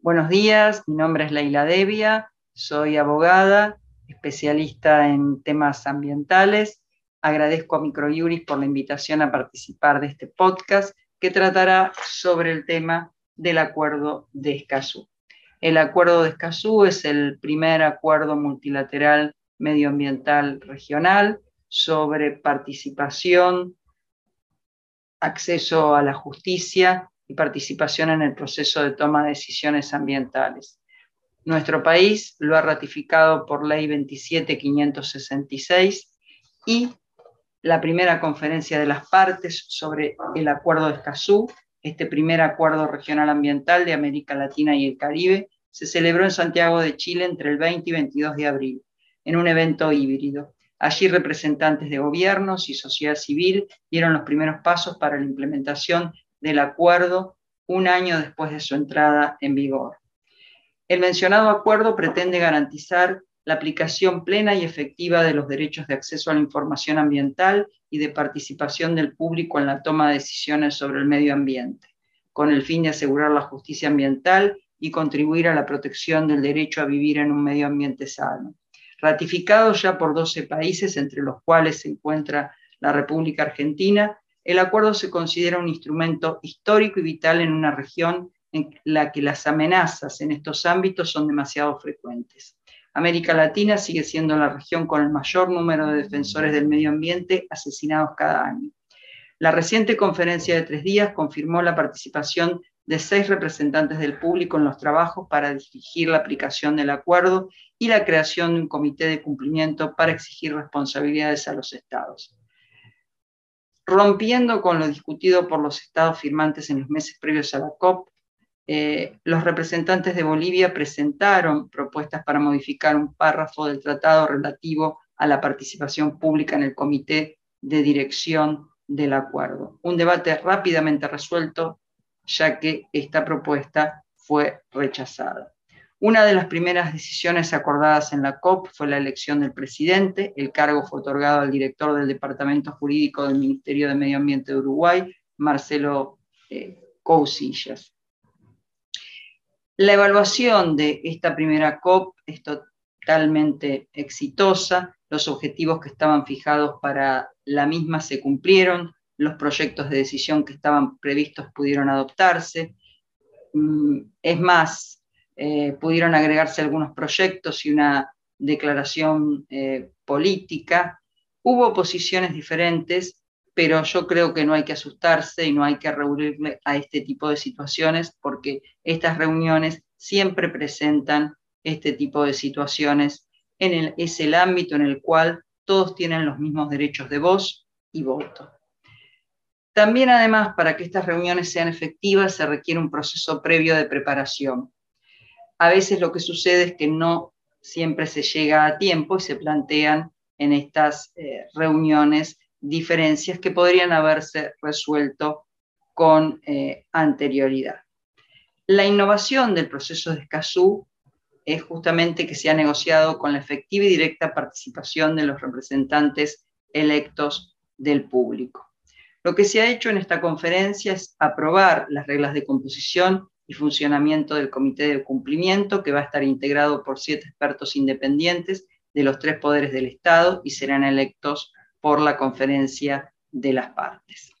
Buenos días, mi nombre es Leila Devia, soy abogada, especialista en temas ambientales. Agradezco a Microjuris por la invitación a participar de este podcast que tratará sobre el tema del Acuerdo de Escazú. El Acuerdo de Escazú es el primer acuerdo multilateral medioambiental regional sobre participación, acceso a la justicia y participación en el proceso de toma de decisiones ambientales. Nuestro país lo ha ratificado por ley 27566 y la primera conferencia de las partes sobre el Acuerdo de Escazú, este primer acuerdo regional ambiental de América Latina y el Caribe, se celebró en Santiago de Chile entre el 20 y 22 de abril, en un evento híbrido. Allí representantes de gobiernos y sociedad civil dieron los primeros pasos para la implementación del acuerdo un año después de su entrada en vigor. El mencionado acuerdo pretende garantizar la aplicación plena y efectiva de los derechos de acceso a la información ambiental y de participación del público en la toma de decisiones sobre el medio ambiente, con el fin de asegurar la justicia ambiental y contribuir a la protección del derecho a vivir en un medio ambiente sano. Ratificado ya por 12 países, entre los cuales se encuentra la República Argentina, el acuerdo se considera un instrumento histórico y vital en una región en la que las amenazas en estos ámbitos son demasiado frecuentes. América Latina sigue siendo la región con el mayor número de defensores del medio ambiente asesinados cada año. La reciente conferencia de tres días confirmó la participación de seis representantes del público en los trabajos para dirigir la aplicación del acuerdo y la creación de un comité de cumplimiento para exigir responsabilidades a los estados rompiendo con lo discutido por los estados firmantes en los meses previos a la COP, eh, los representantes de Bolivia presentaron propuestas para modificar un párrafo del tratado relativo a la participación pública en el comité de dirección del acuerdo. Un debate rápidamente resuelto, ya que esta propuesta fue rechazada. Una de las primeras decisiones acordadas en la COP fue la elección del presidente. El cargo fue otorgado al director del Departamento Jurídico del Ministerio de Medio Ambiente de Uruguay, Marcelo eh, Cousillas. La evaluación de esta primera COP es totalmente exitosa. Los objetivos que estaban fijados para la misma se cumplieron. Los proyectos de decisión que estaban previstos pudieron adoptarse. Mm, es más, eh, pudieron agregarse algunos proyectos y una declaración eh, política. Hubo posiciones diferentes, pero yo creo que no hay que asustarse y no hay que reunirle a este tipo de situaciones porque estas reuniones siempre presentan este tipo de situaciones. En es el ámbito en el cual todos tienen los mismos derechos de voz y voto. También además, para que estas reuniones sean efectivas, se requiere un proceso previo de preparación a veces lo que sucede es que no siempre se llega a tiempo y se plantean en estas eh, reuniones diferencias que podrían haberse resuelto con eh, anterioridad. La innovación del proceso de Escazú es justamente que se ha negociado con la efectiva y directa participación de los representantes electos del público. Lo que se ha hecho en esta conferencia es aprobar las reglas de composición y funcionamiento del comité de cumplimiento, que va a estar integrado por siete expertos independientes de los tres poderes del Estado y serán electos por la conferencia de las partes.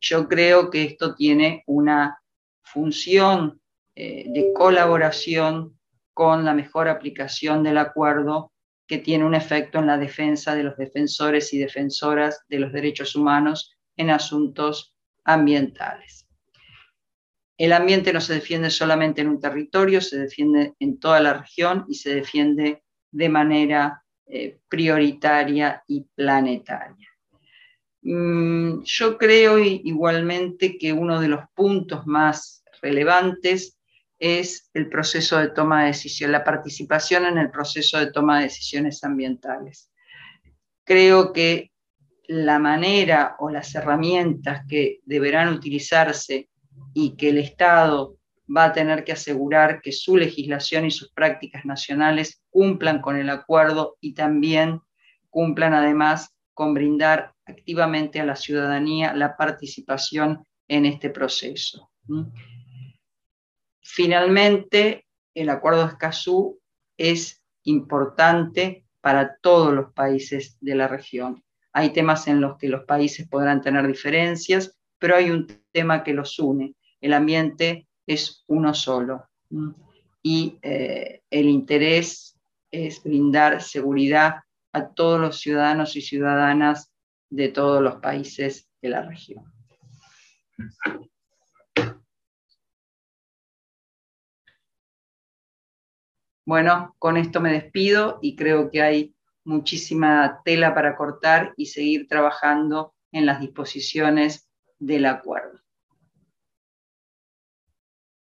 Yo creo que esto tiene una función eh, de colaboración con la mejor aplicación del acuerdo que tiene un efecto en la defensa de los defensores y defensoras de los derechos humanos en asuntos ambientales. El ambiente no se defiende solamente en un territorio, se defiende en toda la región y se defiende de manera eh, prioritaria y planetaria. Mm, yo creo igualmente que uno de los puntos más relevantes es el proceso de toma de decisión, la participación en el proceso de toma de decisiones ambientales. Creo que la manera o las herramientas que deberán utilizarse y que el Estado va a tener que asegurar que su legislación y sus prácticas nacionales cumplan con el acuerdo y también cumplan además con brindar activamente a la ciudadanía la participación en este proceso. Finalmente, el Acuerdo de Escazú es importante para todos los países de la región. Hay temas en los que los países podrán tener diferencias, pero hay un tema que los une. El ambiente es uno solo. Y eh, el interés es brindar seguridad a todos los ciudadanos y ciudadanas de todos los países de la región. Bueno, con esto me despido y creo que hay muchísima tela para cortar y seguir trabajando en las disposiciones del acuerdo.